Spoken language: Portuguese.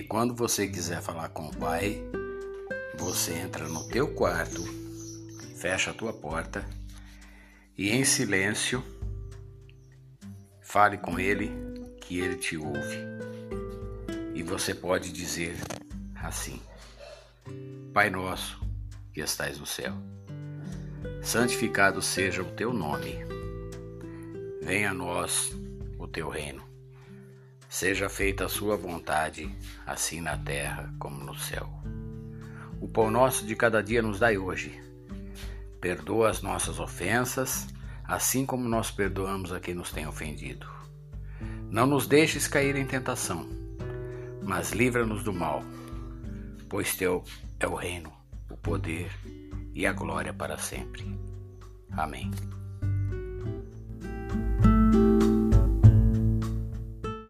quando você quiser falar com o Pai, você entra no teu quarto, fecha a tua porta e em silêncio fale com Ele que Ele te ouve. E você pode dizer assim: Pai nosso que estais no céu, santificado seja o teu nome. Venha a nós o teu reino. Seja feita a sua vontade, assim na terra como no céu. O pão nosso de cada dia nos dai hoje. Perdoa as nossas ofensas, assim como nós perdoamos a quem nos tem ofendido. Não nos deixes cair em tentação, mas livra-nos do mal, pois teu é o reino, o poder e a glória para sempre. Amém.